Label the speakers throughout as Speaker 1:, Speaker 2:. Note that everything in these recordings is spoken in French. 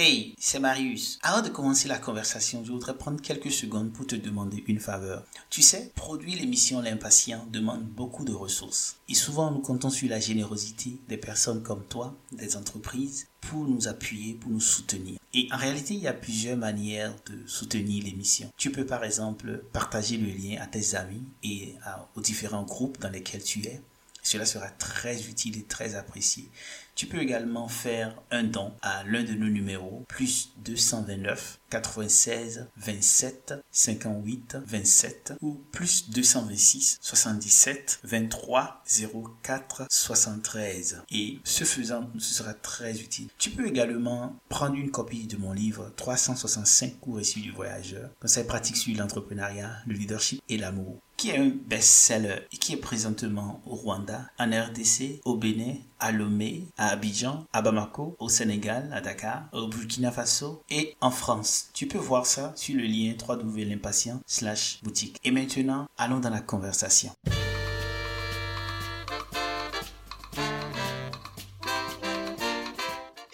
Speaker 1: Hey, c'est Marius. Avant de commencer la conversation, je voudrais prendre quelques secondes pour te demander une faveur. Tu sais, produire l'émission L'Impatient demande beaucoup de ressources. Et souvent, nous comptons sur la générosité des personnes comme toi, des entreprises, pour nous appuyer, pour nous soutenir. Et en réalité, il y a plusieurs manières de soutenir l'émission. Tu peux par exemple partager le lien à tes amis et aux différents groupes dans lesquels tu es. Cela sera très utile et très apprécié. Tu peux également faire un don à l'un de nos numéros, plus 229 96 27 58 27 ou plus 226 77 23 04 73. Et ce faisant, ce sera très utile. Tu peux également prendre une copie de mon livre 365 cours issus du voyageur, conseils pratiques sur l'entrepreneuriat, le leadership et l'amour qui est un best-seller et qui est présentement au Rwanda, en RDC, au Bénin, à Lomé, à Abidjan, à Bamako, au Sénégal, à Dakar, au Burkina Faso et en France. Tu peux voir ça sur le lien www.l'impatient slash boutique. Et maintenant, allons dans la conversation.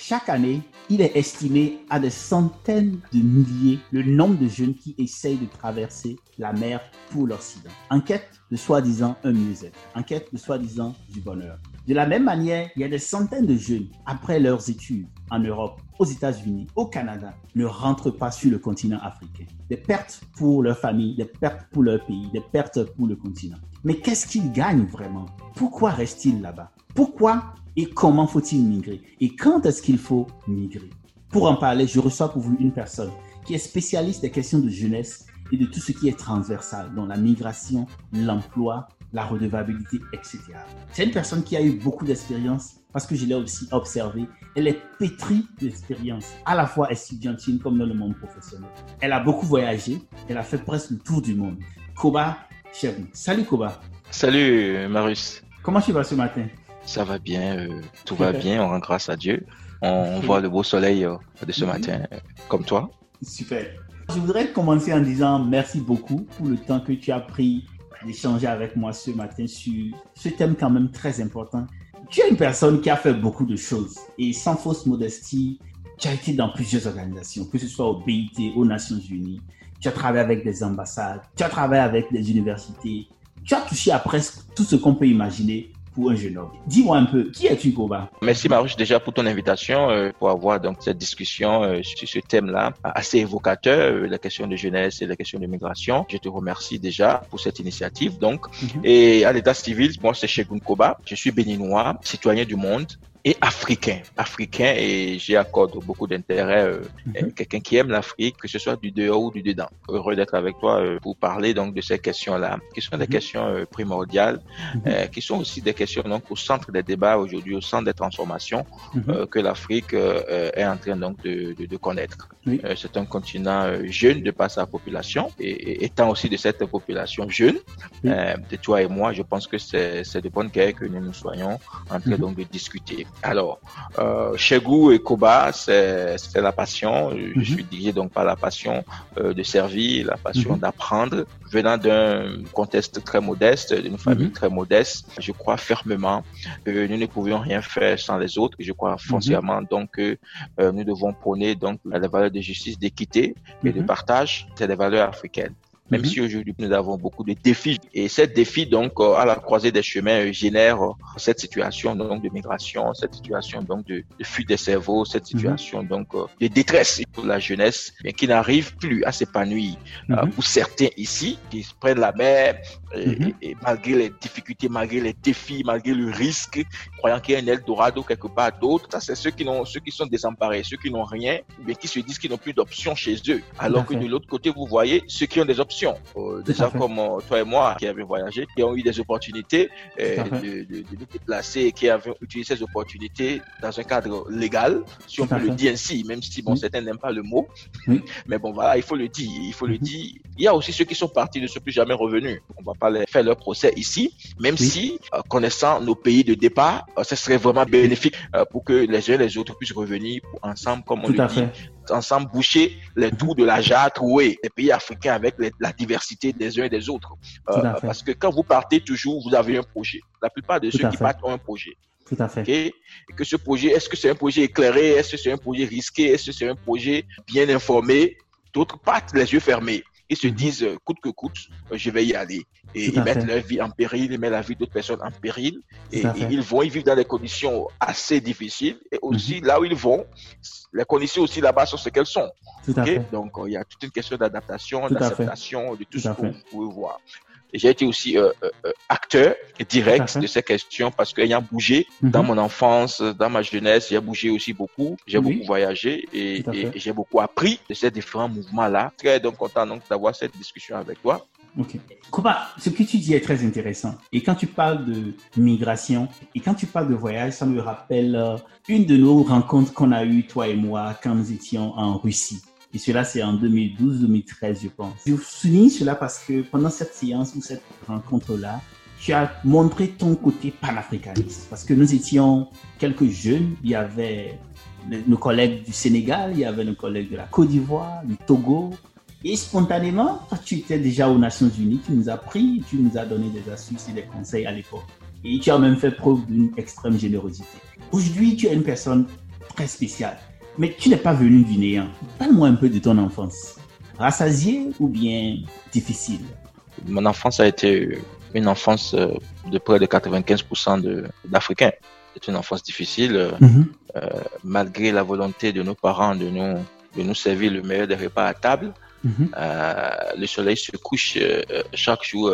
Speaker 2: Chaque année, il est estimé à des centaines de milliers le nombre de jeunes qui essayent de traverser la mer pour l'Occident. Enquête de soi-disant un mieux-être, enquête de soi-disant du bonheur. De la même manière, il y a des centaines de jeunes, après leurs études en Europe, aux États-Unis, au Canada, ne rentrent pas sur le continent africain. Des pertes pour leur famille, des pertes pour leur pays, des pertes pour le continent. Mais qu'est-ce qu'ils gagnent vraiment? Pourquoi restent-ils là-bas? Pourquoi et comment faut-il migrer? Et quand est-ce qu'il faut migrer? Pour en parler, je reçois pour vous une personne qui est spécialiste des questions de jeunesse et de tout ce qui est transversal, dont la migration, l'emploi, la redevabilité, etc. C'est une personne qui a eu beaucoup d'expérience parce que je l'ai aussi observé. Elle est pétrie d'expérience, à la fois estudiantine comme dans le monde professionnel. Elle a beaucoup voyagé, elle a fait presque le tour du monde. Koba Cheru. Salut Koba.
Speaker 3: Salut Marius.
Speaker 2: Comment tu vas ce matin?
Speaker 3: Ça va bien, euh, tout va bien, on rend grâce à Dieu. On voit le beau soleil euh, de ce mhm. matin, euh, comme toi.
Speaker 2: Super. Je voudrais commencer en disant merci beaucoup pour le temps que tu as pris d'échanger avec moi ce matin sur ce thème quand même très important. Tu es une personne qui a fait beaucoup de choses et sans fausse modestie, tu as été dans plusieurs organisations, que ce soit au BIT, aux Nations Unies, tu as travaillé avec des ambassades, tu as travaillé avec des universités, tu as touché à presque tout ce qu'on peut imaginer pour un jeune homme. Dis-moi un peu, qui es-tu, Koba?
Speaker 3: Merci Marouche déjà pour ton invitation, euh, pour avoir donc cette discussion euh, sur ce thème-là assez évocateur, euh, la question de jeunesse et la question de migration. Je te remercie déjà pour cette initiative. Donc, mhm. et à l'état civil, moi c'est Shegun Koba, je suis béninois, citoyen du monde et africain. Africain et j'y accorde beaucoup d'intérêt. Euh, mhm. Quelqu'un qui aime l'Afrique, que ce soit du dehors ou du dedans. Heureux d'être avec toi euh, pour parler donc de ces questions-là, qui sont des mhm. questions euh, primordiales, mhm. qui sont aussi des questions donc au centre des débats aujourd'hui, au centre des transformations que l'Afrique est en train donc de, de, de connaître. C'est un continent jeune de par sa population et, étant aussi de cette population jeune, de toi et moi, je pense que c'est de bonne guerre que nous nous soyons en train donc de discuter. Alors, euh, Chegou et Koba, c'est la passion. Je mhm. suis dirigé donc par la passion euh, de servir, la passion mhm. d'apprendre. Venant d'un contexte très modeste, d'une famille mhm. très modeste, je crois fermement que nous ne pouvions rien faire sans les autres. Je crois foncièrement donc que euh, nous devons prôner donc les valeurs de justice, d'équité et de partage. C'est des valeurs africaines même mhm. si aujourd'hui nous avons beaucoup de défis. Et ces défis, donc, euh, à la croisée des chemins, euh, génèrent euh, cette situation donc de migration, cette situation donc de, de fuite des cerveaux, cette mhm. situation donc de détresse pour la jeunesse, mais qui n'arrive plus à s'épanouir. Mhm. pour certains ici, qui prennent la mer Mhm. Et, malgré les difficultés, malgré les défis, malgré le risque, croyant qu'il y a un Eldorado quelque part d'autre, ça c'est ceux qui n'ont, ceux qui sont désemparés, ceux qui n'ont rien, mais qui se disent qu'ils n'ont plus d'options chez eux. Alors que de l'autre côté, vous voyez ceux qui ont des options. Euh, déjà comme euh, toi et moi qui avons voyagé, qui ont eu des opportunités euh, de, de, de, nous déplacer, qui avaient utilisé ces opportunités dans un cadre légal, si on peut le dire ainsi, même si bon, certains n'aiment pas le mot. Mais bon, voilà, il faut le dire, il faut le mhm. dire. Il y a aussi ceux qui sont partis ne sont plus jamais revenus. On va pas les faire leur procès ici, même si, euh, connaissant nos pays de départ, euh, ce serait vraiment bénéfique euh, pour que les uns et les autres puissent revenir ensemble, comme on le dit, ensemble boucher les mhm. trous de la jarre trouée les pays africains avec la diversité des uns et des autres. parce que quand vous partez toujours, vous avez un projet. La plupart de ceux qui partent ont un projet.
Speaker 2: Tout à fait.
Speaker 3: Et que ce projet, est-ce que c'est un projet éclairé, est-ce que c'est un projet risqué, est-ce que c'est un projet bien informé? D'autres partent les yeux fermés. Ils se disent, euh, coûte que coûte, euh, je vais y aller. Et ils mettent leur vie en péril, ils mettent la vie d'autres personnes en péril. Et, ils vont, ils vivent dans des conditions assez difficiles. Et aussi, mhm. là où ils vont, les conditions aussi là-bas sont ce qu'elles sont. Donc, il y a toute une question d'adaptation, d'acceptation, de tout ce que vous pouvez voir j'ai été aussi euh, euh, euh, acteur direct de ces questions parce qu'ayant bougé mhm. dans mon enfance, dans ma jeunesse, j'ai bougé aussi beaucoup. J'ai beaucoup voyagé et, j'ai beaucoup appris de ces différents mouvements-là. Très donc content donc d'avoir cette discussion avec toi.
Speaker 2: Ok. Koba, ce que tu dis est très intéressant. Et quand tu parles de migration et quand tu parles de voyage, ça me rappelle une de nos rencontres qu'on a eues, toi et moi, quand nous étions en Russie. Et cela, c'est en 2012-2013, je pense. Je souligne cela parce que pendant cette séance ou cette rencontre-là, tu as montré ton côté panafricaniste. Parce que nous étions quelques jeunes. Il y avait nos collègues du Sénégal, il y avait nos collègues de la Côte d'Ivoire, du Togo. Et spontanément, tu étais déjà aux Nations Unies, tu nous as pris, tu nous as donné des astuces et des conseils à l'époque. Et tu as même fait preuve d'une extrême générosité. Aujourd'hui, tu es une personne très spéciale. Mais tu n'es pas venu du néant. Parle-moi un peu de ton enfance. Rassasiée ou bien difficile?
Speaker 3: Mon enfance a été une enfance euh, de près de 95% d'Africains. C'est une enfance difficile, euh, mhm. euh, malgré la volonté de nos parents de nous, de nous servir le meilleur des repas à table. Mhm. le soleil se couche chaque jour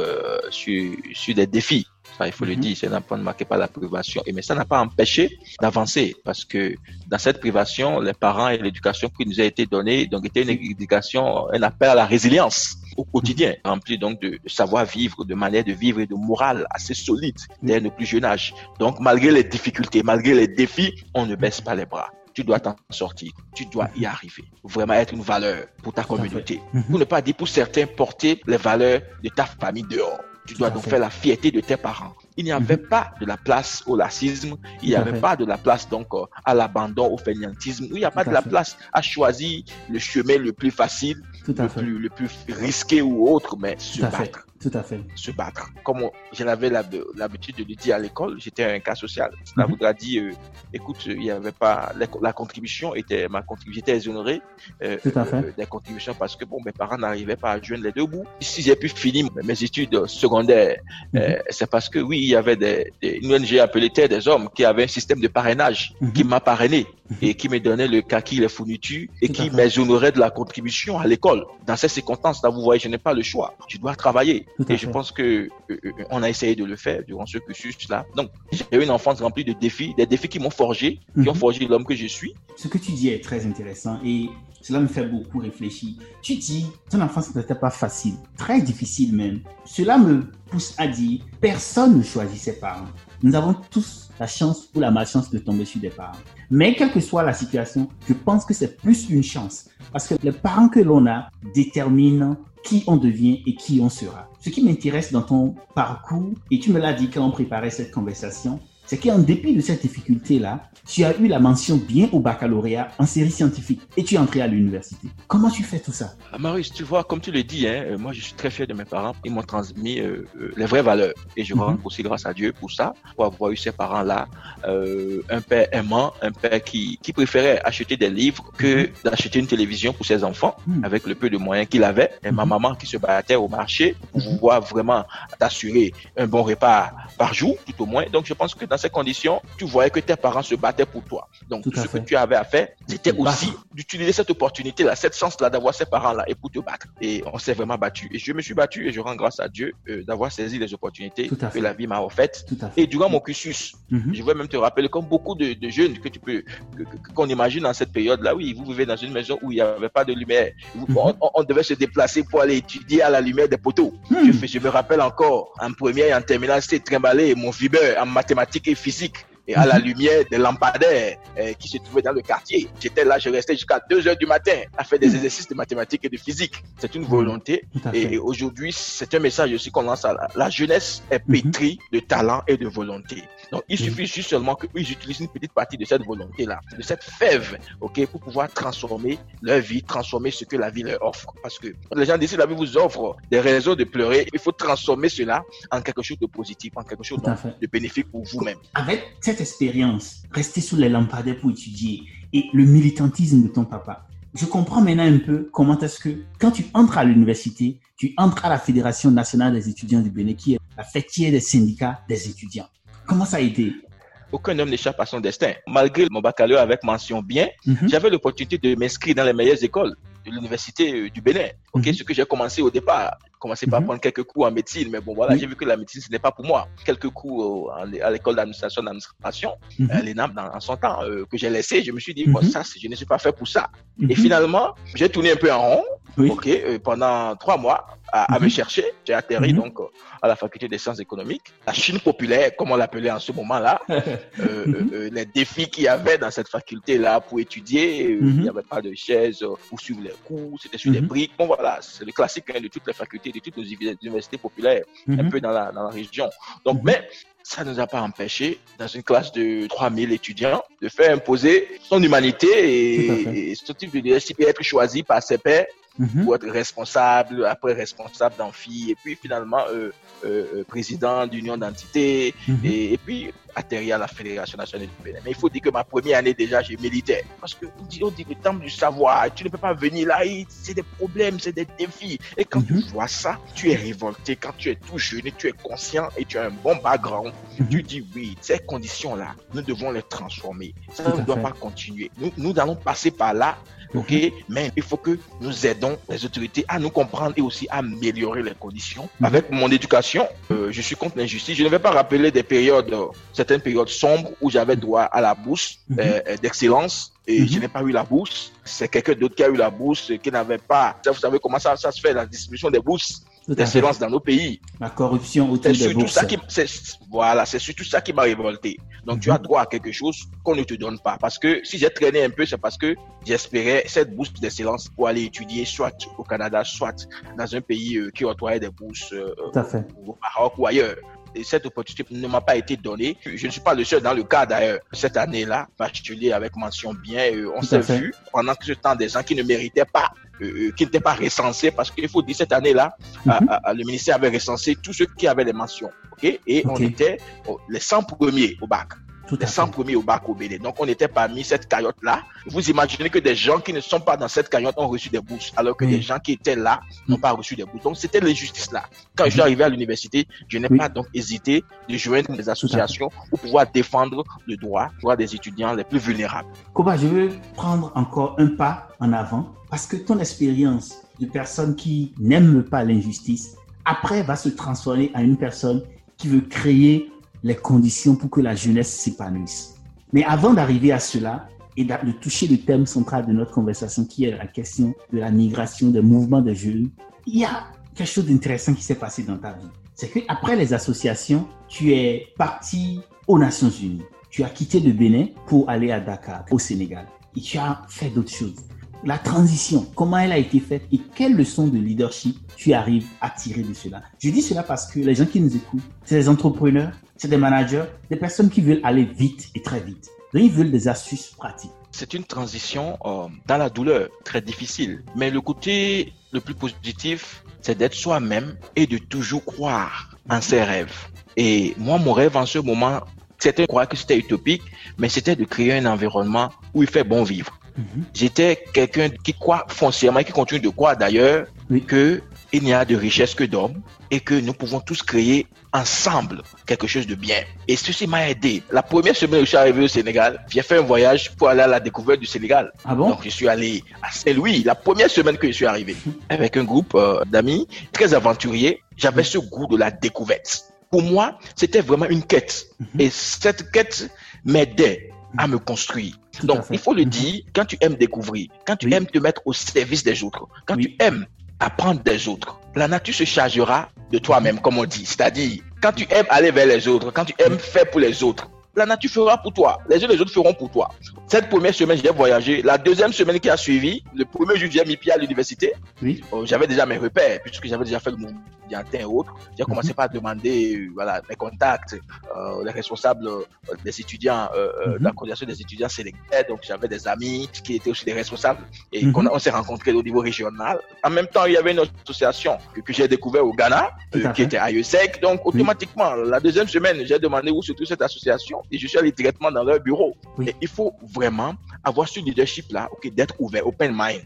Speaker 3: sur, sur des défis il faut le mhm. dire, c'est un point marqué par la privation. Et mais ça n'a pas empêché d'avancer parce que dans cette privation, les parents et l'éducation qui nous a été donnée, donc était une éducation, un appel à la résilience au quotidien, mhm. rempli donc de, savoir-vivre, de manière de vivre et de morale assez solide dès le plus jeune âge. Donc, malgré les difficultés, malgré les défis, on ne baisse pas les bras tu dois t'en sortir, tu dois y arriver. Vraiment être une valeur pour ta communauté. Pour ne pas dire pour certains porter les valeurs de ta famille dehors. Tu dois donc faire la fierté de tes parents. Il n'y avait mhm. pas de la place au lacisme, il n'y avait pas de la place donc euh, à l'abandon, au fainéantisme, il n'y a pas de la place à choisir le chemin le plus facile, le, plus, le plus risqué ou autre, mais se battre.
Speaker 2: Tout à fait.
Speaker 3: Se battre. Comme je l'avais l'habitude de le dire à l'école, j'étais un cas social. Cela mhm. voudra dire, euh, écoute, il n'y avait pas, la, contribution était, ma contribution, j'étais exonéré euh, euh, des contributions parce que bon, mes parents n'arrivaient pas à joindre les deux bouts. Si j'ai pu finir mes études secondaires, mhm. c'est parce que oui, il y avait des, des une ONG appelée Terre des Hommes qui avait un système de parrainage mhm. qui m'a parrainé et qui me donnait le kaki, les fournitures et qui m'exonérait de la contribution à l'école. Dans ces circonstances-là, vous voyez, je n'ai pas le choix. Tu dois travailler et je pense que euh, euh, on a essayé de le faire durant ce cursus-là. Donc, j'ai eu une enfance remplie de défis, des défis qui m'ont forgé, qui ont mhm. forgé l'homme que je suis.
Speaker 2: Ce que tu dis est très intéressant et cela me fait beaucoup réfléchir. Tu dis, ton enfance n'était pas facile, très difficile même. Cela me pousse à dire, personne ne choisit ses parents. Nous avons tous la chance ou la malchance de tomber sur des parents. Mais quelle que soit la situation, je pense que c'est plus une chance. Parce que les parents que l'on a déterminent qui on devient et qui on sera. Ce qui m'intéresse dans ton parcours, et tu me l'as dit quand on préparait cette conversation, c'est qu'en dépit de cette difficulté-là, tu as eu la mention bien au baccalauréat en série scientifique et tu es entré à l'université. Comment tu fais tout ça?
Speaker 3: Ah, Marius, tu vois, comme tu le dis, hein, euh, moi je suis très fier de mes parents. Ils m'ont transmis euh, euh, les vraies valeurs et je rends mhm. aussi grâce à Dieu pour ça, pour avoir eu ces parents-là. un père aimant, un père qui, qui préférait acheter des livres que mhm. d'acheter une télévision pour ses enfants mhm. avec le peu de moyens qu'il avait. Et ma maman qui se battait au marché pour pouvoir vraiment t'assurer un bon repas par jour, tout au moins. Donc je pense que dans ces conditions, tu voyais que tes parents se battaient pour toi. Donc, tout ce que tu avais à faire, c'était aussi d'utiliser cette opportunité-là, cette chance-là d'avoir ses parents-là et pour te battre. Et on s'est vraiment battu. Et je me suis battu et je rends grâce à Dieu euh, d'avoir saisi les opportunités que la vie m'a offertes. Et durant mon cursus, mm-hmm. je vais même te rappeler, comme beaucoup de, jeunes que tu peux, qu'on imagine dans cette période-là, oui, vous vivez dans une maison où il n'y avait pas de lumière. Mm-hmm. on, devait se déplacer pour aller étudier à la lumière des poteaux. Mm. Je, je, me rappelle encore, en première et en terminale, c'était trimbalé mon fiber en mathématiques physique et à la mhm. lumière des lampadaires euh, qui se trouvaient dans le quartier. J'étais là, je restais jusqu'à 2 heures du matin à faire des mhm. exercices de mathématiques et de physique. C'est une volonté. Et, aujourd'hui, c'est un message aussi qu'on lance à la, la jeunesse est mhm. pétrie de talent et de volonté. Donc, il suffit juste seulement que oui, j'utilise une petite partie de cette volonté-là, de cette fève, ok, pour pouvoir transformer leur vie, transformer ce que la vie leur offre. Parce que les gens disent la vie vous offre des raisons de pleurer, il faut transformer cela en quelque chose de positif, en quelque chose de bénéfique pour vous-même.
Speaker 2: Avec cette expérience, rester sous les lampadaires pour étudier et le militantisme de ton papa, je comprends maintenant un peu comment est-ce que quand tu entres à l'université, tu entres à la Fédération nationale des étudiants du Bénin, qui est la fêtière des syndicats des étudiants. Comment ça a été?
Speaker 3: Aucun homme n'échappe à son destin. Malgré mon baccalauréat avec mention bien, mhm. j'avais l'opportunité de m'inscrire dans les meilleures écoles de l'université euh, du Bénin. Ok, mhm. ce que j'ai commencé au départ, commencé par mhm. prendre quelques cours en médecine, mais bon voilà, j'ai vu que la médecine ce n'est pas pour moi. Quelques cours euh, à l'école d'administration d'administration, l'ENAM dans en son temps euh, que j'ai laissé, je me suis dit bon ça, je ne suis pas fait pour ça. Et finalement, j'ai tourné un peu en rond. Ok, pendant trois mois à, me chercher. J'ai atterri donc à la faculté des sciences économiques. La Chine populaire, comme on l'appelait en ce moment-là, les défis qu'il y avait dans cette faculté-là pour étudier, il n'y avait pas de chaise pour suivre les cours, c'était sur des mhm. briques. Bon, voilà, c'est le classique hein, de toutes les facultés, de toutes les universités populaires, un mhm. peu dans la, dans la région. Donc, mhm. mais ça ne nous a pas empêché, dans une classe de 3000 étudiants, de faire imposer son humanité et, et ce type de leadership être choisi par ses pairs Mhm. pour être responsable, après responsable d'amphi, et puis finalement euh, euh, euh président d'union d'entité, mhm. et, puis atterri à la Fédération nationale du Bénin. Mais il faut dire que ma première année déjà, j'ai militaire. Parce que on dit, on dit le temps du savoir, tu ne peux pas venir là, c'est des problèmes, c'est des défis. Et quand tu mhm. vois ça, tu es révolté. Quand tu es tout jeune, tu es conscient et tu as un bon background, tu dis oui, ces conditions-là, nous devons les transformer. Ça ne doit pas continuer. Nous, nous allons passer par là ok? Mais il faut que nous aidons les autorités à nous comprendre et aussi à améliorer les conditions. Avec mon éducation, euh, je suis contre l'injustice. Je ne vais pas rappeler des périodes, euh, certaines périodes sombres où j'avais droit à la bourse mhm. euh, d'excellence et mhm. je n'ai pas eu la bourse. C'est quelqu'un d'autre qui a eu la bourse, qui n'avait pas. Vous savez comment ça, ça se fait, la distribution des bourses d'excellence dans nos pays.
Speaker 2: La corruption autour des bourses.
Speaker 3: Ça qui, voilà, c'est surtout ça qui m'a révolté. Donc, tu as droit à quelque chose qu'on ne te donne pas. Parce que si j'ai traîné un peu, c'est parce que j'espérais cette bourse d'excellence pour aller étudier soit au Canada, soit dans un pays euh, qui octroyait des bourses euh, au Maroc ou ailleurs et cette opportunité ne m'a pas été donnée. Je ne suis pas le seul dans le cas d'ailleurs. Cette année-là, particulier avec mention bien, euh, on s'est vu pendant ce temps des gens qui ne méritaient pas, euh, qui n'étaient pas recensés parce qu'il faut dire cette année-là, mhm. le ministère avait recensé tous ceux qui avaient les mentions. Et on était les 100 premiers au bac les 100 premiers au bac au Bénin. Donc, on était parmi cette cagnotte-là. Vous imaginez que des gens qui ne sont pas dans cette cagnotte ont reçu des bourses, alors que des gens qui étaient là n'ont pas reçu des bourses. Donc, c'était l'injustice là. Quand je suis arrivé à l'université, je n'ai pas donc hésité de joindre des associations pour pouvoir défendre le droit, droit des étudiants les plus vulnérables.
Speaker 2: Koba, je veux prendre encore un pas en avant parce que ton expérience de personne qui n'aime pas l'injustice, après va se transformer en une personne qui veut créer les conditions pour que la jeunesse s'épanouisse. Mais avant d'arriver à cela et de toucher le thème central de notre conversation, qui est la question de la migration, des mouvements de jeunes, il y a quelque chose d'intéressant qui s'est passé dans ta vie. C'est qu'après les associations, tu es parti aux Nations Unies. Tu as quitté le Bénin pour aller à Dakar, au Sénégal. Et tu as fait d'autres choses la transition, comment elle a été faite et quelles leçons de leadership tu arrives à tirer de cela? Je dis cela parce que les gens qui nous écoutent, c'est des entrepreneurs, c'est des managers, des personnes qui veulent aller vite et très vite. Donc, ils veulent des astuces pratiques.
Speaker 3: C'est une transition euh, dans la douleur, très difficile. Mais le côté le plus positif, c'est d'être soi-même et de toujours croire en ses rêves. Et moi, mon rêve en ce moment, c'était croire que c'était utopique, mais c'était de créer un environnement où il fait bon vivre. Mhm. J'étais quelqu'un qui croit foncièrement, qui continue de croire d'ailleurs, que il n'y a de richesse que d'hommes et que nous pouvons tous créer ensemble quelque chose de bien. Et ceci m'a aidé. La première semaine où je suis arrivé au Sénégal, j'ai fait un voyage pour aller à la découverte du Sénégal.
Speaker 2: Ah bon?
Speaker 3: Donc je suis allé à Saint-Louis, la première semaine que je suis arrivé, avec un groupe euh, d'amis très aventuriers. J'avais ce goût de la découverte. Pour moi, c'était vraiment une quête.
Speaker 2: Mhm.
Speaker 3: Et cette quête m'aidait à me construire.
Speaker 2: Tout
Speaker 3: Donc, il faut le
Speaker 2: Mhm.
Speaker 3: dire, quand tu aimes découvrir, quand tu
Speaker 2: Oui.
Speaker 3: aimes te mettre au service des autres, quand
Speaker 2: Oui.
Speaker 3: tu aimes apprendre des autres, la nature se chargera de toi-même, comme on dit. C'est-à-dire, quand tu aimes aller vers les autres, quand tu aimes faire pour les autres, la nature fera pour toi. Les autres, les autres feront pour toi. Cette première semaine, j'ai voyagé. La deuxième semaine qui a suivi, le premier jour, j'ai mis pied à l'université.
Speaker 2: Oui.
Speaker 3: Euh, j'avais déjà mes repères, puisque j'avais déjà fait le mouvement et autres. J'ai commencé
Speaker 2: Mhm.
Speaker 3: par demander euh, voilà, mes contacts, euh, les responsables des étudiants, euh,
Speaker 2: Mhm.
Speaker 3: de la coordination des étudiants sélectés. Donc, j'avais des amis qui étaient aussi des responsables et qu'on a- on s'est rencontrés au niveau régional. En même temps, il y avait une association que, que j'ai découvert au Ghana, qui était à IESEC. Donc, automatiquement, la deuxième semaine, j'ai demandé où se trouve cette association et je suis allé directement dans leur bureau.
Speaker 2: Oui.
Speaker 3: Et il faut vraiment avoir ce leadership-là, ok, d'être ouvert, open mind.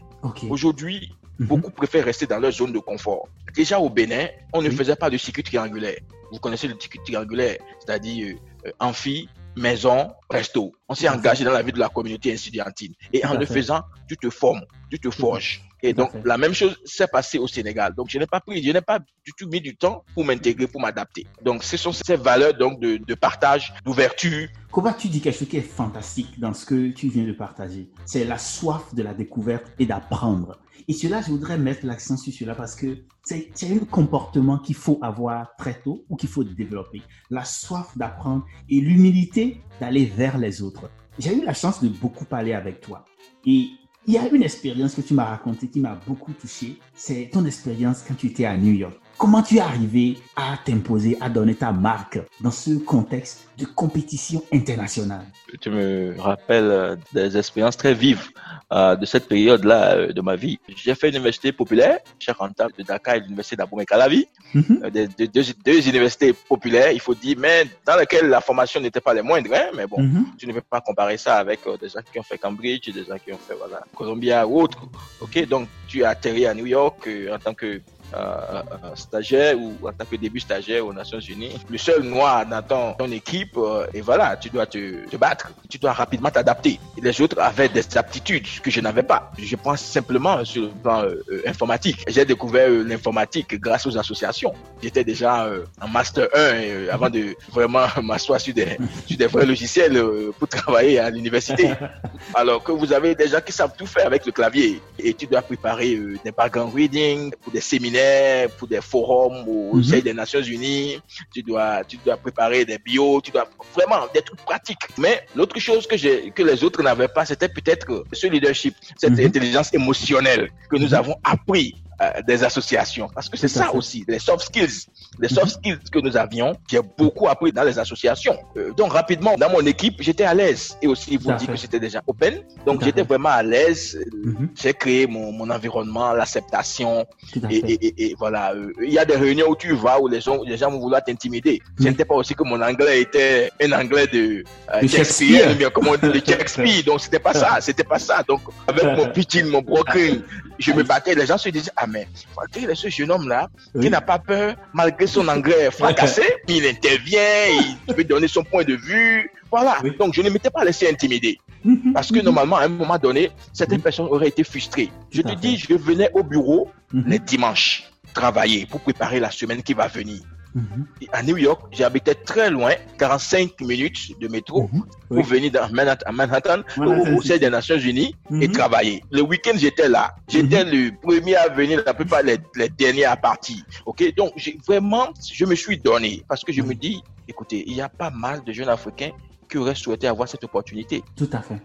Speaker 3: Aujourd'hui,
Speaker 2: Mhm.
Speaker 3: beaucoup préfèrent rester dans leur zone de confort. Déjà au Bénin, on ne
Speaker 2: Oui.
Speaker 3: faisait pas de circuit triangulaire. Vous connaissez le circuit triangulaire, c'est-à-dire euh, euh, amphi, maison, resto. On s'est engagé dans la vie de la communauté estudiantine. Et en le faisant, tu te formes, tu te forges. Et donc, la même chose s'est passée au Sénégal. Donc, je n'ai pas pris, je n'ai pas du tout mis du temps pour m'intégrer, pour m'adapter. Donc, ce sont ces valeurs donc de, de partage, d'ouverture.
Speaker 2: Comment tu dis quelque chose qui est fantastique dans ce que tu viens de partager? C'est la soif de la découverte et d'apprendre. Et cela, je voudrais mettre l'accent sur cela parce que c'est c'est un comportement qu'il faut avoir très tôt ou qu'il faut développer. La soif d'apprendre et l'humilité d'aller vers les autres. J'ai eu la chance de beaucoup parler avec toi. Et il y a une expérience que tu m'as racontée qui m'a beaucoup touché. C'est ton expérience quand tu étais à New York. Comment tu es arrivé à t'imposer, à donner ta marque dans ce contexte de compétition internationale?
Speaker 3: Tu me rappelles euh, des expériences très vives euh, de cette période-là euh, de ma vie. J'ai fait une université populaire, cher rentable de Dakar et l'université d'Abomey Calavi.
Speaker 2: Mhm.
Speaker 3: Euh, des- des- deux, deux universités populaires, il faut dire, mais dans lesquelles la formation n'était pas les moindres. Hein, mais bon,
Speaker 2: Mhm.
Speaker 3: tu ne peux pas comparer ça avec des gens qui ont fait Cambridge, des gens qui ont fait voilà, Columbia ou autre. Ok, donc tu as atterri à New York en tant que euh, euh, stagiaire ou en tant que début stagiaire aux Nations Unies. Le seul noir dans ton, ton équipe, euh, et voilà, tu dois te, te battre, tu dois rapidement t'adapter. Les autres avaient des aptitudes que je n'avais pas. Je pense simplement sur le plan euh, informatique. J'ai découvert l'informatique grâce aux associations. J'étais déjà en master 1 euh, avant de vraiment m'asseoir sur des, sur des vrais logiciels pour travailler à l'université. Alors que vous avez des gens qui savent tout faire avec le clavier et tu dois préparer des background reading pour des séminaires, pour des forums au sein des Nations Unies. Tu dois, tu dois préparer des bios, tu dois vraiment des trucs pratiques. Mais l'autre chose que j'ai, que les autres n'avaient pas, c'était peut-être ce leadership, cette
Speaker 2: Mhm.
Speaker 3: intelligence émotionnelle que nous
Speaker 2: Mhm.
Speaker 3: avons appris euh, des associations. Parce que c'est ça
Speaker 2: fait.
Speaker 3: aussi, les soft skills. Les soft
Speaker 2: Mhm.
Speaker 3: skills que nous avions, j'ai beaucoup appris dans les associations. Euh, donc rapidement, dans mon équipe, j'étais à l'aise. Et aussi, vous
Speaker 2: fait.
Speaker 3: que c'était déjà open. Donc j'étais vraiment à l'aise. Euh,
Speaker 2: Mhm.
Speaker 3: J'ai créé mon, mon environnement, l'acceptation. Et, et, et, et voilà, il y a des réunions où tu vas, où les gens, les gens vont vouloir t'intimider. Ce
Speaker 2: Oui.
Speaker 3: n'était pas aussi que mon anglais était un anglais de, euh, Shakespeare, ou bien comment dit, de Shakespeare. Donc c'était pas ça, c'était pas ça. Donc avec mon pitching, mon broken, je me battais. Les gens se disaient, ah mais, quel est ce jeune homme-là qui
Speaker 2: Oui.
Speaker 3: n'a pas peur, malgré son anglais fracassé, il intervient, il peut donner son point de vue. Voilà.
Speaker 2: Oui.
Speaker 3: Donc, je ne m'étais pas laissé intimider.
Speaker 2: Mhm.
Speaker 3: Parce que
Speaker 2: Mhm.
Speaker 3: normalement, à un moment donné, certaines personnes auraient été frustrées. Je te dis, je venais au bureau
Speaker 2: Mhm.
Speaker 3: les dimanches travailler pour préparer la semaine qui va venir.
Speaker 2: Mhm.
Speaker 3: À New York, j'habitais très loin, 45 minutes de métro
Speaker 2: Mhm.
Speaker 3: pour
Speaker 2: Oui.
Speaker 3: venir dans Manhattan, à Manhattan, au,
Speaker 2: City.
Speaker 3: des Nations Unies et
Speaker 2: Mhm.
Speaker 3: travailler. Le week-end, j'étais là. J'étais le premier à venir, la plupart les, les derniers à partir. Ok, donc j'ai vraiment, je me suis donné parce que je me dis, écoutez, il y a pas mal de jeunes Africains qui auraient souhaité avoir cette opportunité.
Speaker 2: Tout à fait.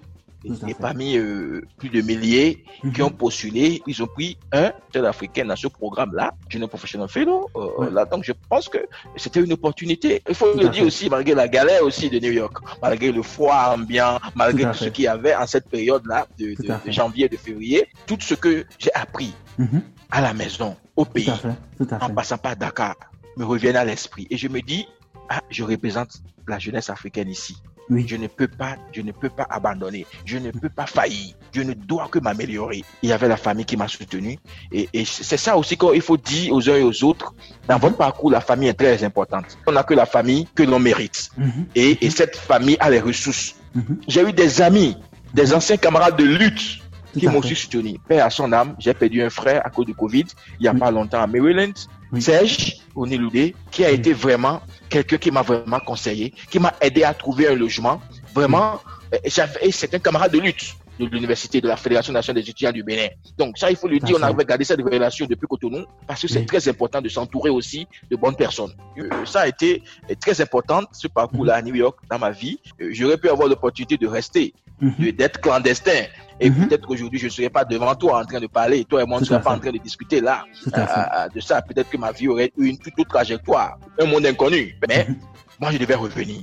Speaker 3: Et parmi euh, plus de milliers qui
Speaker 2: Mhm.
Speaker 3: ont postulé, ils ont pris un jeune africain dans ce programme-là, Junior Professional Fellow. euh,
Speaker 2: Ouais.
Speaker 3: Là, donc je pense que c'était une opportunité. Il faut
Speaker 2: Tout
Speaker 3: le dire
Speaker 2: fait.
Speaker 3: aussi, malgré la galère aussi de New York, malgré le froid ambiant, malgré
Speaker 2: Tout
Speaker 3: ce qu'il y avait en cette période-là de, janvier de février, tout ce que j'ai appris
Speaker 2: Mhm.
Speaker 3: à la maison, au pays,
Speaker 2: Tout à fait. Tout à
Speaker 3: en passant par Dakar, me reviennent à l'esprit. Et je me dis, ah, je représente la jeunesse africaine ici. Je ne peux pas, je ne peux pas abandonner, je ne peux pas faillir, je ne dois que m'améliorer. Il y avait la famille qui m'a soutenu et, c'est ça aussi qu'il faut dire aux uns et aux autres. Dans votre parcours, la famille est très importante. On n'a que la famille que l'on mérite mhm. et, et, cette famille a les ressources. Mhm. J'ai eu des amis, des anciens camarades de lutte qui m'ont aussi soutenu. Père à son âme, j'ai perdu un frère à cause du Covid il n'y a pas longtemps à Maryland. Serge Oniloudé, qui a été vraiment quelqu'un qui m'a vraiment conseillé, qui m'a aidé à trouver un logement. Vraiment, c'est un camarade de lutte de l'université de la Fédération nationale des étudiants du Bénin. Donc ça, il faut le dire, on a regardé cette relation depuis Cotonou parce que c'est très important de s'entourer aussi de bonnes personnes. Euh, ça a été très important, ce parcours-là à New York, dans ma vie. Euh, j'aurais pu avoir l'opportunité de rester, mhm. d'être clandestin. Et mhm. peut-être qu'aujourd'hui, je ne serais pas devant toi en train de parler. Toi et moi, on ne serait pas en train de discuter là euh, de ça. Peut-être que ma vie aurait eu une toute autre trajectoire, un monde inconnu. Mais mhm. moi, je devais revenir.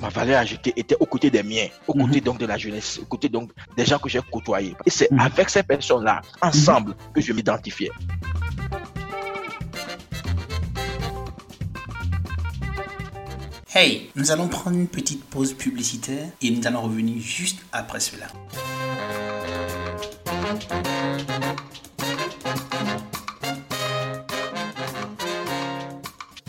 Speaker 3: Ma valeur ajoutée était aux côtés des miens, aux côtés mhm. donc de la jeunesse, aux côtés donc des gens que j'ai côtoyés. Et c'est mhm. avec ces personnes-là, ensemble, que je m'identifiais.
Speaker 1: Hey, nous allons prendre une petite pause publicitaire et nous allons revenir juste après cela.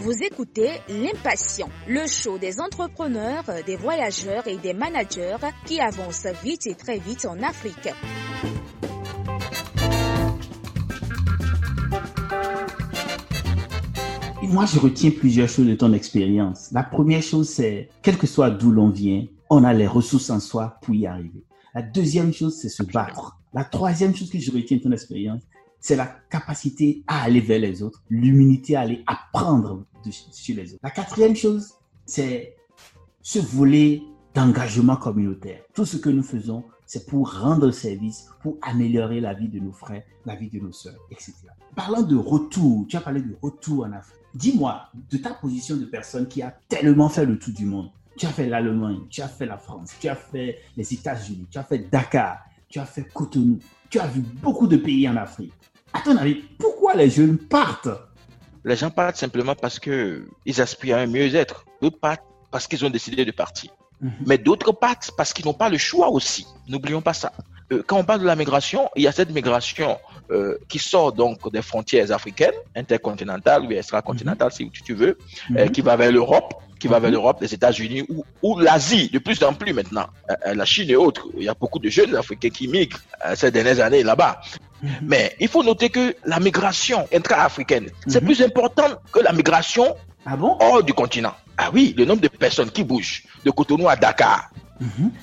Speaker 4: Vous écoutez L'Impatient, le show des entrepreneurs, des voyageurs et des managers qui avancent vite et très vite en Afrique.
Speaker 2: moi, je retiens plusieurs choses de ton expérience. La première chose, c'est, quel que soit d'où l'on vient, on a les ressources en soi pour y arriver. La deuxième chose, c'est se battre. La troisième chose que je retiens de ton expérience, c'est la capacité à aller vers les autres, l'humilité à aller apprendre sur les autres. La quatrième chose, c'est ce volet d'engagement communautaire. Tout ce que nous faisons, c'est pour rendre service, pour améliorer la vie de nos frères, la vie de nos sœurs, etc. Parlant de retour, tu as parlé de retour en Afrique. Dis-moi, de ta position de personne qui a tellement fait le tour du monde, tu as fait l'Allemagne, tu as fait la France, tu as fait les États-Unis, tu as fait Dakar, tu as fait Cotonou, tu as vu beaucoup de pays en Afrique. À ton avis, pourquoi les jeunes partent?
Speaker 3: Les gens partent simplement parce qu'ils aspirent à un mieux-être. D'autres partent parce qu'ils ont décidé de partir. Mhm. Mais d'autres partent parce qu'ils n'ont pas le choix aussi. N'oublions pas ça. Euh, quand on parle de la migration, il y a cette migration euh, qui sort donc des frontières africaines, intercontinentales ou extracontinentales, mhm. si tu veux, euh, mhm. qui va vers l'Europe, qui va vers l'Europe, les États-Unis ou, ou l'Asie, de plus en plus maintenant. la Chine et autres. Il y a beaucoup de jeunes Africains qui migrent ces dernières années là-bas. Mais il faut noter que la migration intra-africaine, c'est plus important que la migration
Speaker 2: ah bon?
Speaker 3: hors du continent. Ah oui, le nombre de personnes qui bougent de Cotonou à Dakar,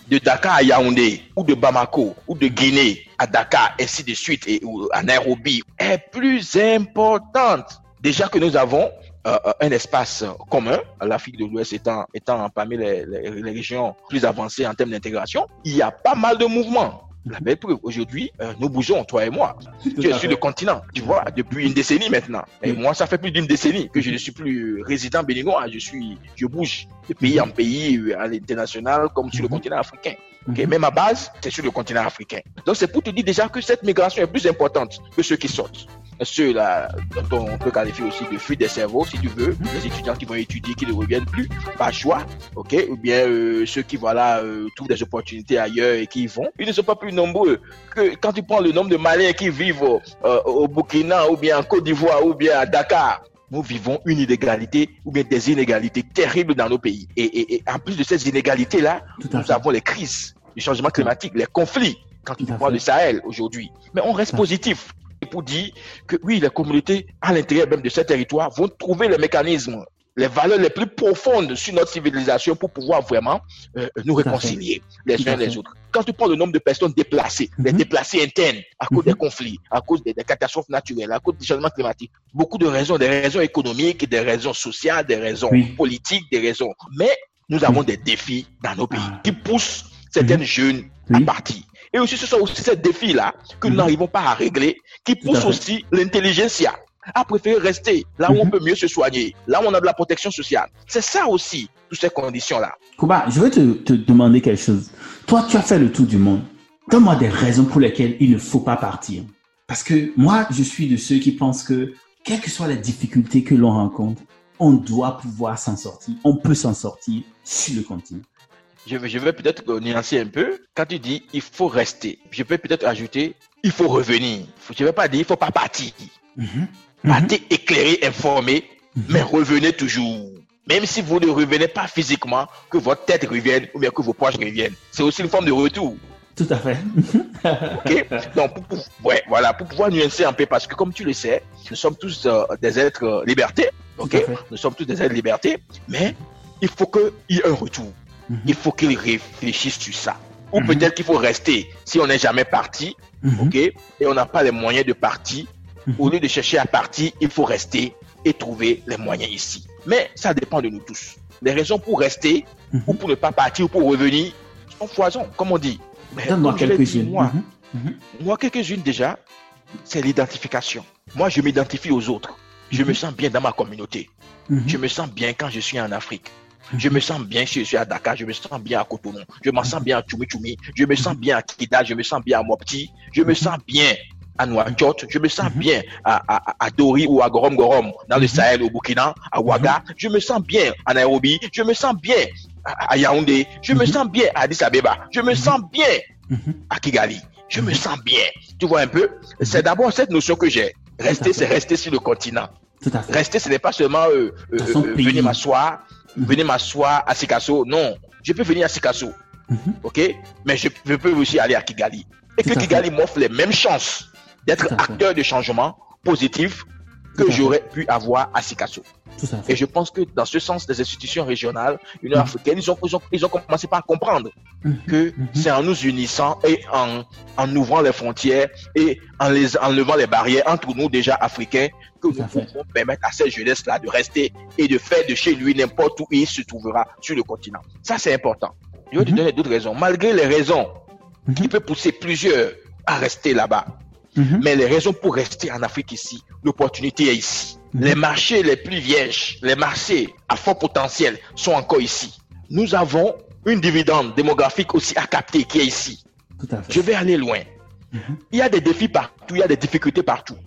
Speaker 3: de Dakar à Yaoundé, ou de Bamako, ou de Guinée à Dakar, ainsi de suite, ou à Nairobi, est plus importante. Déjà que nous avons euh, euh, un espace commun, l'Afrique de l'Ouest étant, étant parmi les régions plus avancées en termes d'intégration, il y a pas mal de mouvements. La belle preuve, aujourd'hui, euh, nous bougeons, toi et moi. tu es sur le continent, tu vois, depuis une décennie maintenant. Et moi, ça fait plus d'une décennie que je ne suis plus résident béninois. Je suis, je bouge de pays en pays, euh, à l'international, comme sur le mhm. continent africain. Okay? Mhm. Mais ma base, c'est sur le continent africain. Donc, c'est pour te dire déjà que cette migration est plus importante que ceux qui sortent ceux-là dont on peut qualifier aussi de fuite des cerveaux, si tu veux, mhm. les étudiants qui vont étudier, qui ne reviennent plus, par choix, ok, ou bien euh, ceux qui voilà euh, trouvent des opportunités ailleurs et qui y vont. Ils ne sont pas plus nombreux que quand tu prends le nombre de Maliens qui vivent euh, au Burkina ou bien en Côte d'Ivoire ou bien à Dakar. Nous vivons une inégalité ou bien des inégalités terribles dans nos pays. Et, en plus de ces inégalités-là, nous avons les crises, le changement climatique, les conflits quand tu parles le Sahel aujourd'hui. Mais on reste positif pour dire que oui, les communautés à l'intérieur même de ces territoires vont trouver les mécanismes les valeurs les plus profondes sur notre civilisation pour pouvoir vraiment euh, nous réconcilier les uns les autres. Quand tu prends le nombre de personnes déplacées, les mhm. déplacés internes à cause des mhm. conflits, à cause des, catastrophes naturelles, à cause du changement climatique, beaucoup de raisons, des raisons économiques, des raisons sociales, des raisons politiques, des raisons. Mais nous avons des défis dans nos pays ah. qui poussent certaines mhm. jeunes à partir. Et aussi, ce sont aussi ces défis-là que nous n'arrivons pas à régler, qui poussent aussi l'intelligentsia à préférer rester là où on mhm. peut mieux se soigner, là où on a de la protection sociale. C'est ça aussi, toutes ces conditions-là.
Speaker 2: Kouba, je vais te, demander quelque chose. Toi, tu as fait le tour du monde. Donne-moi des raisons pour lesquelles il ne faut pas partir. Parce que moi, je suis de ceux qui pensent que, quelles que soient les difficultés que l'on rencontre, on doit pouvoir s'en sortir. On peut s'en sortir sur le continent.
Speaker 3: Je vais, je vais peut-être nuancer un peu. Quand tu dis il faut rester, je peux peut-être ajouter il faut revenir. Je ne vais pas dire il faut pas partir. Mhm. Partez mhm. éclairé, informé, mhm. mais revenez toujours. Même si vous ne revenez pas physiquement, que votre tête revienne ou bien que vos poches reviennent. C'est aussi une forme de retour.
Speaker 2: Tout à fait.
Speaker 3: ok? Donc, pour, ouais, voilà, pour pouvoir nuancer un peu, parce que comme tu le sais, nous sommes tous euh, des êtres euh, libertés. Ok? Nous sommes tous des êtres libertés, mais il faut qu'il y ait un retour. Mhm. Il faut qu'ils réfléchissent sur ça. Ou peut-être qu'il faut rester si on n'est jamais parti, ok? Et on n'a pas les moyens de partir au lieu de chercher à partir, il faut rester et trouver les moyens ici. Mais ça dépend de nous tous. Les raisons pour rester mhm. ou pour ne pas partir ou pour revenir sont foison, comme on dit.
Speaker 2: Donne-moi quelques-unes.
Speaker 3: Moi, mhm. Mhm. moi quelques-unes déjà, c'est l'identification. Moi, je m'identifie aux autres. Je me sens bien dans ma communauté. Je me sens bien quand je suis en Afrique. Je me sens bien si je suis à Dakar, je me sens bien à Cotonou, je me sens bien à Tchoumi Tchoumi, je me sens bien à Kida, je me sens bien à Mopti, je me sens bien à Nouakchott, je me sens mhm. bien à, à, Dori ou à Gorom Gorom, dans le mhm. Sahel au Burkina, à Ouaga, mhm. je me sens bien à Nairobi, je me sens bien à, Yaoundé, je me sens bien à Addis Abeba, je me sens bien à Kigali, je me sens bien. Tu vois un peu? C'est d'abord cette notion que j'ai. Rester, c'est rester sur le continent. Rester, ce n'est pas seulement euh, euh, euh, venir m'asseoir, venir m'asseoir à Sikasso. Non, je peux venir à Sikasso. OK? Mais je, je, peux aussi aller à Kigali. Et que Kigali m'offre les mêmes chances d'être acteur de changement positif que j'aurais pu avoir à Sikasso. Et je pense que dans ce sens, les institutions régionales, l'Union mm. africaine, ils ont, ils, ont, commencé par comprendre mm. que mm-hmm. c'est en nous unissant et en, en ouvrant les frontières et en, les, en levant les barrières entre nous déjà africains que nous pouvons permettre à cette jeunesse-là de rester et de faire de chez lui n'importe où il se trouvera sur le continent. Ça, c'est important. Je vais te mm-hmm. donner d'autres raisons. Malgré les raisons mm-hmm. qui peuvent pousser plusieurs à rester là-bas, Mhm. Mais les raisons pour rester en Afrique ici, l'opportunité est ici. Mhm. Les marchés les plus vierges, les marchés à fort potentiel sont encore ici. Nous avons une dividende démographique aussi à capter qui est ici. Je vais aller loin. Mhm. Il y a des défis partout, il y a des difficultés partout.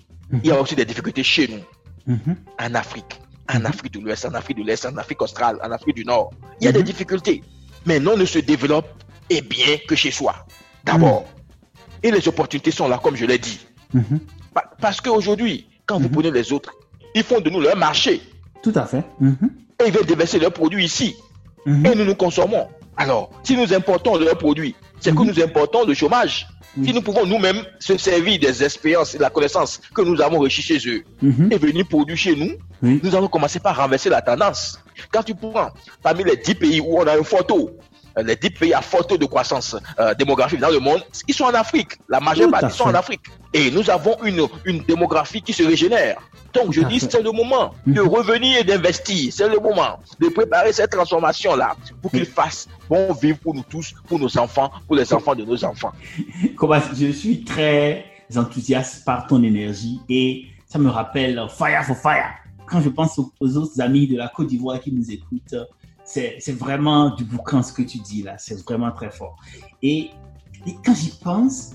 Speaker 3: Il y a aussi des difficultés chez nous, en Afrique, en Afrique de l'Ouest, en Afrique de l'Est, en Afrique australe, en Afrique du Nord. Il y a des difficultés. Mais non ne se développe et bien que chez soi. D'abord, et les opportunités sont là, comme je l'ai dit. Mhm. Parce qu'aujourd'hui, quand vous mhm. prenez les autres, ils font de nous leur marché.
Speaker 2: Tout à fait.
Speaker 3: Mhm. Et ils veulent déverser leurs produits ici. Et nous nous consommons. Alors, si nous importons leurs produits, c'est que nous importons le chômage. Si nous pouvons nous-mêmes se servir des expériences et de la connaissance que nous avons reçues chez eux et venir produire chez nous, nous allons commencer par renverser la tendance. Quand tu prends parmi les 10 pays où on a une photo les 10 pays à forte de croissance euh, démographique dans le monde, ils sont en Afrique. La majeure partie sont en Afrique. Et nous avons une, une démographie qui se régénère. Donc, je dis, c'est le moment de mhm. revenir et d'investir. C'est le moment de préparer cette transformation-là pour qu'il fasse bon vivre pour nous tous, pour nos enfants, pour les enfants de nos enfants.
Speaker 2: je suis très enthousiaste par ton énergie et ça me rappelle Fire for Fire. Quand je pense aux autres amis de la Côte d'Ivoire qui nous écoutent, c'est vraiment du boucan ce que tu dis là, c'est vraiment très fort. Et, quand j'y pense,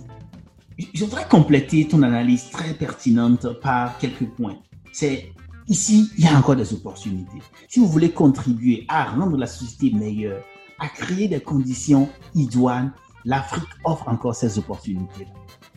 Speaker 2: je voudrais compléter ton analyse très pertinente par quelques points. C'est ici, il y a encore des opportunités. Si vous voulez contribuer à rendre la société meilleure, à créer des conditions idoines, l'Afrique offre encore ces opportunités.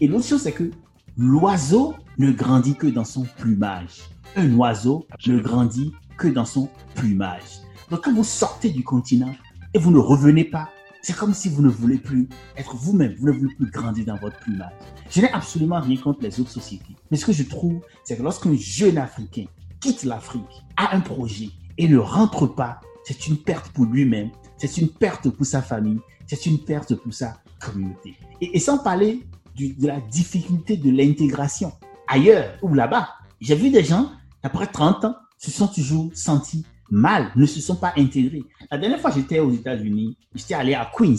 Speaker 2: Et l'autre chose, c'est que l'oiseau ne grandit que dans son plumage. Un oiseau ne grandit que dans son plumage. Donc quand vous sortez du continent et vous ne revenez pas, c'est comme si vous ne voulez plus être vous-même, vous ne voulez plus grandir dans votre plumage. Je n'ai absolument rien contre les autres sociétés. Mais ce que je trouve, c'est que lorsqu'un jeune Africain quitte l'Afrique, a un projet et ne rentre pas, c'est une perte pour lui-même, c'est une perte pour sa famille, c'est une perte pour sa communauté. Et, sans parler de la difficulté de l'intégration ailleurs ou là-bas. J'ai vu des gens, après 30 ans, se sont toujours sentis mal, ne se sont pas intégrés. La dernière fois, j'étais aux États-Unis, j'étais allé à Queens.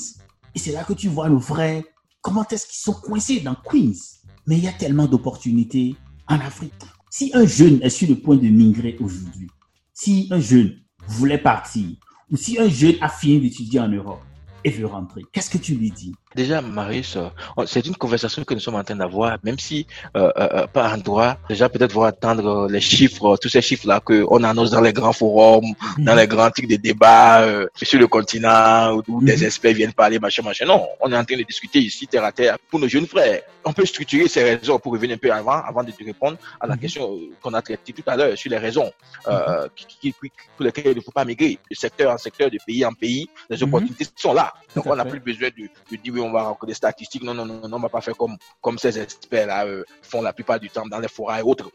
Speaker 2: Et c'est là que tu vois nos vrais, comment est-ce qu'ils sont coincés dans Queens. Mais il y a tellement d'opportunités en Afrique. Si un jeune est sur le point de migrer aujourd'hui, si un jeune voulait partir, ou si un jeune a fini d'étudier en Europe et veut rentrer, qu'est-ce que tu lui dis?
Speaker 3: Déjà, Marius, euh, c'est une conversation que nous sommes en train d'avoir, même si euh, euh, euh pas en droit. Déjà, peut-être voir attendre les chiffres, tous ces chiffres-là qu'on annonce dans les grands forums, mhm. dans les grands tics de débat sur le continent, où des mhm. experts viennent parler, machin, machin. Non, on est en train de discuter ici, terre à terre, pour nos jeunes frères. On peut structurer ces raisons pour revenir un peu avant, avant de te répondre à la mhm. question qu'on a traitée tout à l'heure sur les raisons euh, qui, qui, pour lesquelles il ne faut pas migrer de secteur en secteur, de pays en pays. Les opportunités sont là. Donc, on n'a plus besoin de, de dire on va rencontrer des statistiques. Non, non, non, non, on va pas faire comme, comme ces experts-là euh, font la plupart du temps dans les forêts et autres.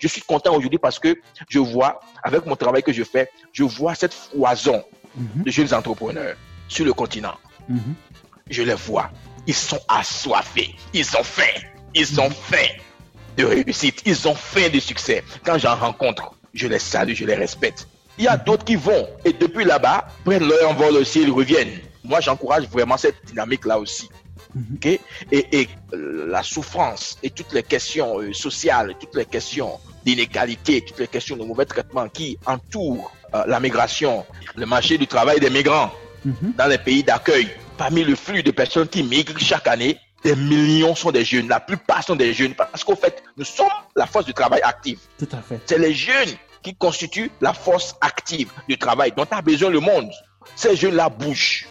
Speaker 3: Je suis content aujourd'hui parce que je vois, avec mon travail que je fais, je vois cette foison mhm. de jeunes entrepreneurs sur le continent. Mhm. Je les vois. Ils sont assoiffés. Ils ont faim. Ils ont mhm. faim de réussite. Ils ont faim de succès. Quand j'en rencontre, je les salue, je les respecte. Il y a d'autres qui vont et depuis là-bas prennent leur envol aussi, ils reviennent moi, j'encourage vraiment cette dynamique-là aussi. Mhm. et, et, la souffrance et toutes les questions euh, sociales, toutes les questions d'inégalité, toutes les questions de mauvais traitement qui entourent euh, la migration, le marché du travail des migrants mhm. dans les pays d'accueil. Parmi le flux de personnes qui migrent chaque année, des millions sont des jeunes. La plupart sont des jeunes parce qu'au fait, nous sommes la force du travail active.
Speaker 2: Tout à fait.
Speaker 3: C'est les jeunes qui constituent la force active du travail dont a besoin le monde. Ces jeunes-là bougent.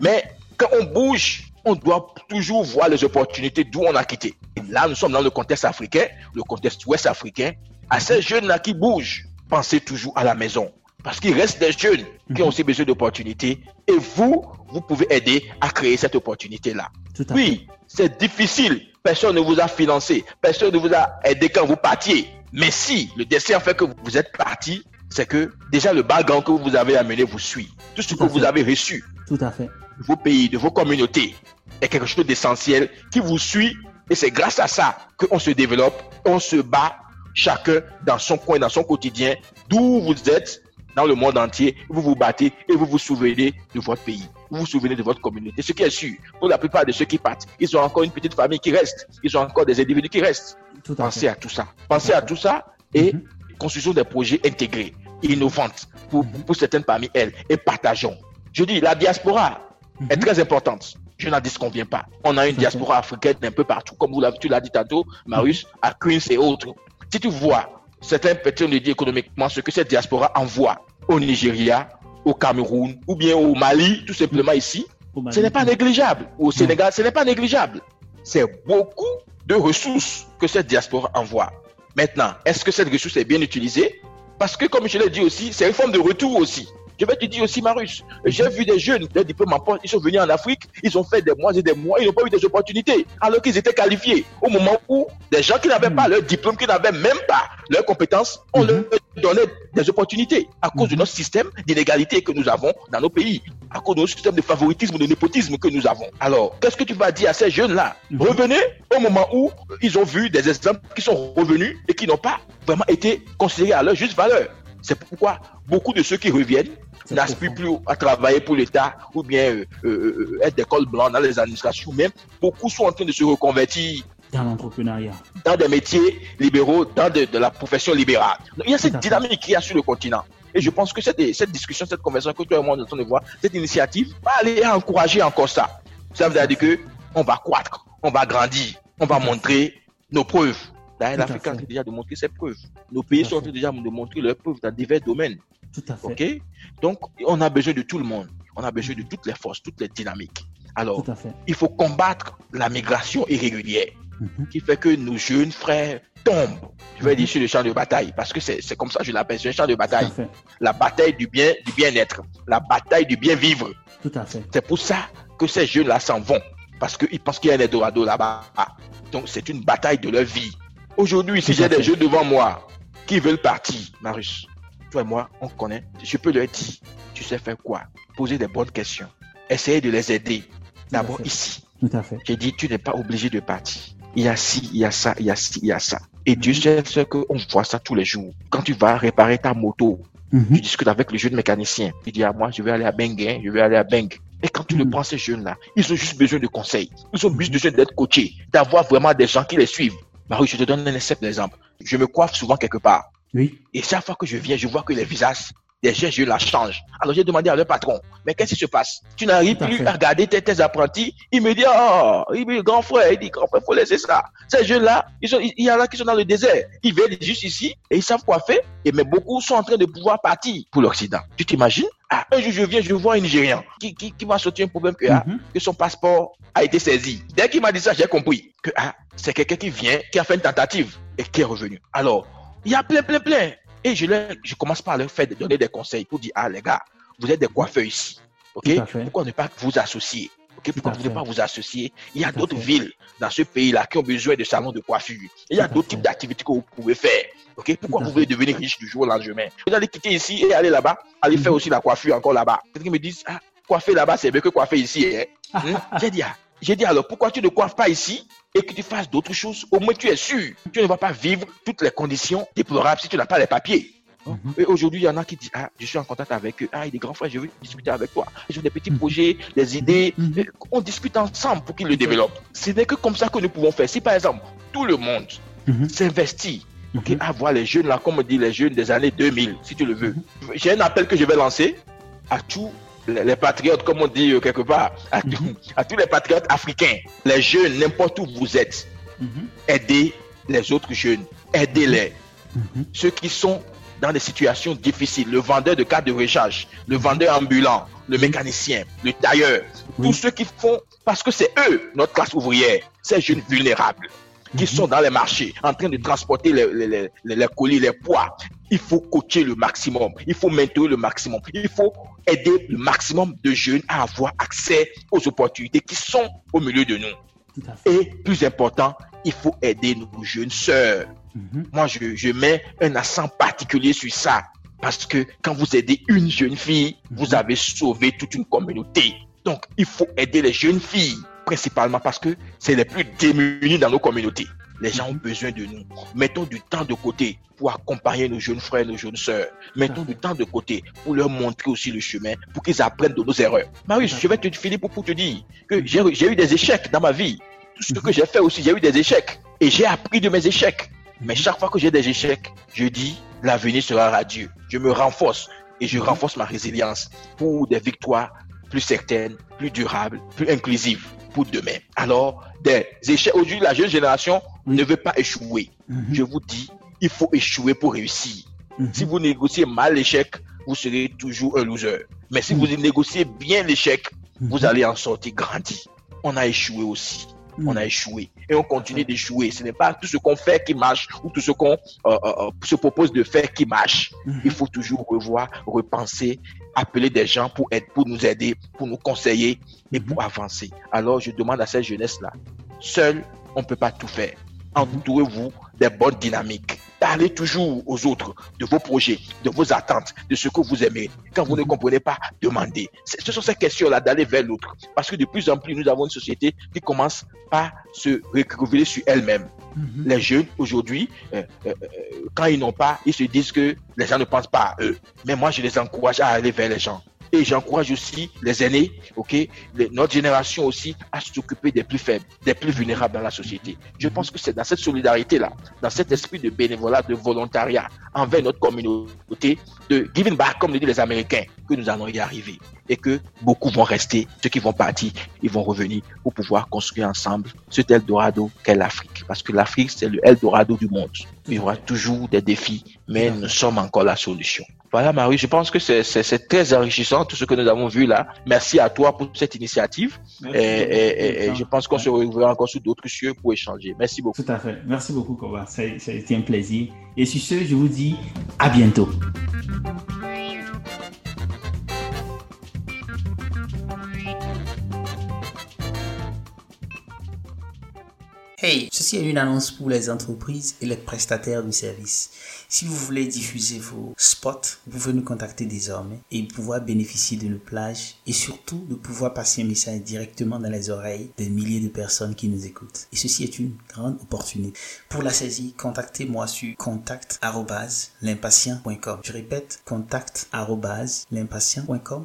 Speaker 3: Mais quand on bouge, on doit toujours voir les opportunités d'où on a quitté. là, nous sommes dans le contexte africain, le contexte ouest africain. À ces jeunes-là qui bougent, pensez toujours à la maison. Parce qu'il reste des jeunes qui ont mhm. aussi besoin d'opportunités. Et vous, vous pouvez aider à créer cette opportunité-là. Oui, c'est difficile. Personne ne vous a financé. Personne ne vous a aidé quand vous partiez. Mais si le destin fait que vous êtes parti, c'est que déjà le background que vous avez amené vous suit. Tout ce que vous avez reçu
Speaker 2: Tout à fait.
Speaker 3: de vos pays, de vos communautés, est quelque chose d'essentiel qui vous suit. Et c'est grâce à ça qu'on se développe, on se bat chacun dans son coin, dans son quotidien, d'où vous êtes dans le monde entier, vous vous battez et vous vous souvenez de votre pays. Vous vous souvenez de votre communauté. Ce qui est sûr, pour la plupart de ceux qui partent, ils ont encore une petite famille qui reste. Ils ont encore des individus qui restent. Pensez à tout ça. Pensez à tout ça et mhm construisons des projets intégrés, innovantes pour, pour certaines parmi elles et partageons. Je dis, la diaspora est mhm. très importante. Je n'en disconviens pas. On a une diaspora africaine un peu partout, comme vous tu l'as dit tantôt, Marius, à Queens et autres. Si tu vois certains personnes dit économiquement ce que cette diaspora envoie au Nigeria, au Cameroun ou bien au Mali, tout simplement ici, ce n'est pas négligeable. Au Sénégal, ce n'est pas négligeable. C'est beaucoup de ressources que cette diaspora envoie. Maintenant, est-ce que cette ressource est bien utilisée? Parce que, comme je l'ai dit aussi, c'est une forme de retour aussi. Je vais te dire aussi, Marius, j'ai vu des jeunes, des diplômes en poste, ils sont venus en Afrique, ils ont fait des mois et des mois, ils n'ont pas eu des opportunités, alors qu'ils étaient qualifiés. Au moment où des gens qui n'avaient pas leur diplôme, qui n'avaient même pas leurs compétences, on leur donnait des opportunités à cause de notre système d'inégalité que nous avons dans nos pays, à cause de notre système de favoritisme, de népotisme que nous avons. Alors, qu'est-ce que tu vas dire à ces jeunes-là? Revenez au moment où ils ont vu des exemples qui sont revenus et qui n'ont pas vraiment été considérés à leur juste valeur. C'est pourquoi beaucoup de ceux qui reviennent n'aspirent plus à travailler pour l'État ou bien euh, euh, euh, être des cols blancs dans les administrations. Même beaucoup sont en train de se reconvertir
Speaker 2: dans l'entrepreneuriat,
Speaker 3: dans des métiers libéraux, dans de, la profession libérale. il y a cette dynamique qui y a sur le continent. Et je pense que cette, cette discussion, cette conversation que tout le monde est en train de voir, cette initiative va aller encourager encore ça. Ça veut dire que on va croître, on va grandir, on va montrer nos preuves. L'Afrique a déjà démontré ses preuves. Nos pays sont en train déjà de montrer leurs preuves dans divers domaines.
Speaker 2: Tout à fait.
Speaker 3: Donc, on a besoin de tout le monde. On a besoin de toutes les forces, toutes les dynamiques. Alors, il faut combattre la migration irrégulière mhm. qui fait que nos jeunes frères tombent, je vais mhm. dire, sur le champ de bataille, parce que c'est comme ça que je l'appelle, c'est un champ de bataille. La bataille du bien du bien-être, la bataille du bien-vivre.
Speaker 2: Tout à fait.
Speaker 3: C'est pour ça que ces jeunes-là s'en vont, parce qu'ils pensent qu'il y a un Eldorado là-bas. Donc, c'est une bataille de leur vie. Aujourd'hui, si j'ai des jeunes devant moi qui veulent partir, Marius, toi et moi, on connaît. Je peux leur dire, tu sais faire quoi? Poser des bonnes questions. Essayer de les aider. D'abord ici.
Speaker 2: Tout à fait.
Speaker 3: J'ai dit, tu n'es pas obligé de partir. Il y a ci, il y a ça, il y a ci, il y a ça. Et Dieu sait ce qu'on voit ça tous les jours. Quand tu vas réparer ta moto,
Speaker 2: Mhm.
Speaker 3: tu discutes avec le jeune mécanicien. Il dit à moi, je vais aller à Bengue, je vais aller à Bengue. Et quand tu le
Speaker 2: Mhm.
Speaker 3: prends, ces jeunes-là, ils ont juste besoin de conseils. Ils ont juste besoin d'être coachés, d'avoir vraiment des gens qui les suivent. Marie, je te donne un simple exemple. Je me coiffe souvent quelque part.
Speaker 2: Oui.
Speaker 3: Et chaque fois que je viens, je vois que les visages des jeunes jeunes là changent. Alors j'ai demandé à leur patron, mais qu'est-ce qui se passe? Tu n'arrives plus
Speaker 2: fait.
Speaker 3: à regarder tes, tes apprentis. Il me dit, oh, il me dit, grand frère, il dit, grand frère, faut laisser ça. Ces jeunes-là, il y en a qui sont dans le désert. Ils viennent juste ici et ils savent quoi faire. Et mais beaucoup sont en train de pouvoir partir pour l'Occident. Tu t'imagines? Ah, Un jour, je viens, je vois un Nigérian qui, qui, qui m'a sorti un problème que, ah,
Speaker 2: Mhm.
Speaker 3: que son passeport a été saisi. Dès qu'il m'a dit ça, j'ai compris que ah, c'est quelqu'un qui vient, qui a fait une tentative et qui est revenu. Alors, il y a plein, plein, plein. Et je, leur, je commence par leur faire donner des conseils pour dire, ah les gars, vous êtes des coiffeurs ici. Ok? Pourquoi ne pas vous associer? Pourquoi
Speaker 2: à
Speaker 3: ne pas vous associer Il y a d'autres villes dans ce pays-là qui ont besoin de salons de coiffure. Il y a d'autres types d'activités que vous pouvez faire. Pourquoi vous voulez devenir riche du jour au lendemain? Vous allez quitter ici et aller là-bas, aller faire
Speaker 2: Mhm.
Speaker 3: aussi la coiffure encore là-bas. Quelqu'un me dit, ah, coiffer là-bas, c'est mieux que coiffer ici. Hein? Hmm? J'ai dit, ah, j'ai dit alors, pourquoi tu ne coiffes pas ici? Et que tu fasses d'autres choses Au moins, tu es sûr. Tu ne vas pas vivre toutes les conditions déplorables si tu n'as pas les papiers.
Speaker 2: Mhm.
Speaker 3: Et aujourd'hui, il y en a qui disent, ah, je suis en contact avec eux. Ah, il est grand frère, je veux discuter avec toi. Ils ont des petits
Speaker 2: Mhm.
Speaker 3: projets, des idées.
Speaker 2: Mhm.
Speaker 3: On discute ensemble pour qu'ils le développent. Ce n'est que comme ça que nous pouvons faire. Si par exemple, tout le monde
Speaker 2: Mhm.
Speaker 3: s'investit ok,
Speaker 2: Mhm.
Speaker 3: à voir les jeunes là, comme on dit les jeunes des années 2000, si tu le veux. J'ai un appel que je vais lancer à tous les, patriotes, comme on dit euh, quelque part, à, tous-
Speaker 2: Mhm.
Speaker 3: à tous les patriotes africains, les jeunes, n'importe où vous êtes,
Speaker 2: Mhm.
Speaker 3: aidez les autres jeunes, aidez-les.
Speaker 2: Mhm.
Speaker 3: Ceux qui sont dans des situations difficiles, le vendeur de cartes de recharge, le vendeur ambulant, le mécanicien, le tailleur,
Speaker 2: Oui.
Speaker 3: tous ceux qui font, parce que c'est eux, notre classe ouvrière, ces jeunes vulnérables qui
Speaker 2: Mhm.
Speaker 3: sont dans les marchés en train de transporter les, les, les- les- les colis, les poids. Il faut coacher le maximum, il faut maintenir le maximum, il faut aider le maximum de jeunes à avoir accès aux opportunités qui sont au milieu de nous. Et plus important, il faut aider nos jeunes sœurs.
Speaker 2: Mhm.
Speaker 3: Moi, je, je mets un accent particulier sur ça. Parce que quand vous aidez une jeune fille, vous avez sauvé toute une communauté. Donc, il faut aider les jeunes filles, principalement parce que c'est les plus démunis dans nos communautés. Les gens ont besoin de nous. Mettons du temps de côté pour accompagner nos jeunes frères, nos jeunes sœurs. Mettons du temps de côté pour leur montrer aussi le chemin, pour qu'ils apprennent de nos erreurs. Marius, je vais te finir pour, pour te dire que j'ai j'ai eu des échecs dans ma vie. Tout ce que j'ai fait aussi, j'ai eu des échecs. Et j'ai appris de mes échecs. Mais chaque fois que j'ai des échecs, je dis, l'avenir sera radieux. Je me renforce et je renforce ma résilience pour des victoires plus certaines, plus durables, plus inclusives pour demain. Alors, des échecs, aujourd'hui, la jeune génération ne veut pas échouer.
Speaker 2: Mhm.
Speaker 3: Je vous dis, il faut échouer pour réussir.
Speaker 2: Mhm.
Speaker 3: Si vous négociez mal l'échec, vous serez toujours un loser. Mais si vous négociez bien l'échec, vous allez en sortir grandi. On a échoué aussi. On a échoué et on continue d'échouer. Ce n'est pas tout ce qu'on fait qui marche ou tout ce qu'on euh, euh, euh, se propose de faire qui marche.
Speaker 2: Mhm.
Speaker 3: Il faut toujours revoir, repenser, appeler des gens pour, être, pour nous aider, pour nous conseiller et pour avancer. Alors je demande à cette jeunesse-là, seul, on ne peut pas tout faire. Entourez-vous des bonnes dynamiques. Parlez toujours aux autres de vos projets, de vos attentes, de ce que vous aimez. Quand vous ne comprenez pas, demandez. Ce sont ces questions-là d'aller vers l'autre. Parce que de plus en plus, nous avons une société qui commence à se recroqueviller sur elle-même.
Speaker 2: Mhm.
Speaker 3: Les jeunes, aujourd'hui, euh, euh, euh, quand ils n'ont pas, ils se disent que les gens ne pensent pas à eux. Mais moi, je les encourage à aller vers les gens. Et j'encourage aussi les aînés, ok, les- notre génération aussi, à s'occuper des plus faibles, des plus vulnérables dans la société. Je pense que c'est dans cette solidarité-là, dans cet esprit de bénévolat, de volontariat envers notre communauté, de giving back, comme le disent les Américains, que nous allons y arriver. Et que beaucoup vont rester, ceux qui vont partir, ils vont revenir pour pouvoir construire ensemble cet Eldorado qu'est l'Afrique. Parce que l'Afrique, c'est le Eldorado du monde. Il y aura toujours des défis, mais nous sommes encore la solution. Voilà, Marie, je pense que c'est- très enrichissant tout ce que nous avons vu là. Merci à toi pour cette initiative.
Speaker 2: Merci
Speaker 3: Et, je pense qu'on
Speaker 2: Ouais.
Speaker 3: se reverra encore sur d'autres sujets pour échanger. Merci beaucoup.
Speaker 2: Tout à fait. Merci beaucoup, Koba. Ça, ça a été un plaisir. Et sur ce, je vous dis à bientôt.
Speaker 1: Hey, ceci est une annonce pour les entreprises et les prestataires de services.
Speaker 2: Si vous voulez diffuser vos spots, vous pouvez nous contacter désormais et pouvoir bénéficier de nos plages et surtout de pouvoir passer un message directement dans les oreilles des milliers de personnes qui nous écoutent. Et ceci est une grande opportunité. Pour la saisie, contactez-moi sur contact@l'impatient.com. Je répète, contact@l'impatient.com.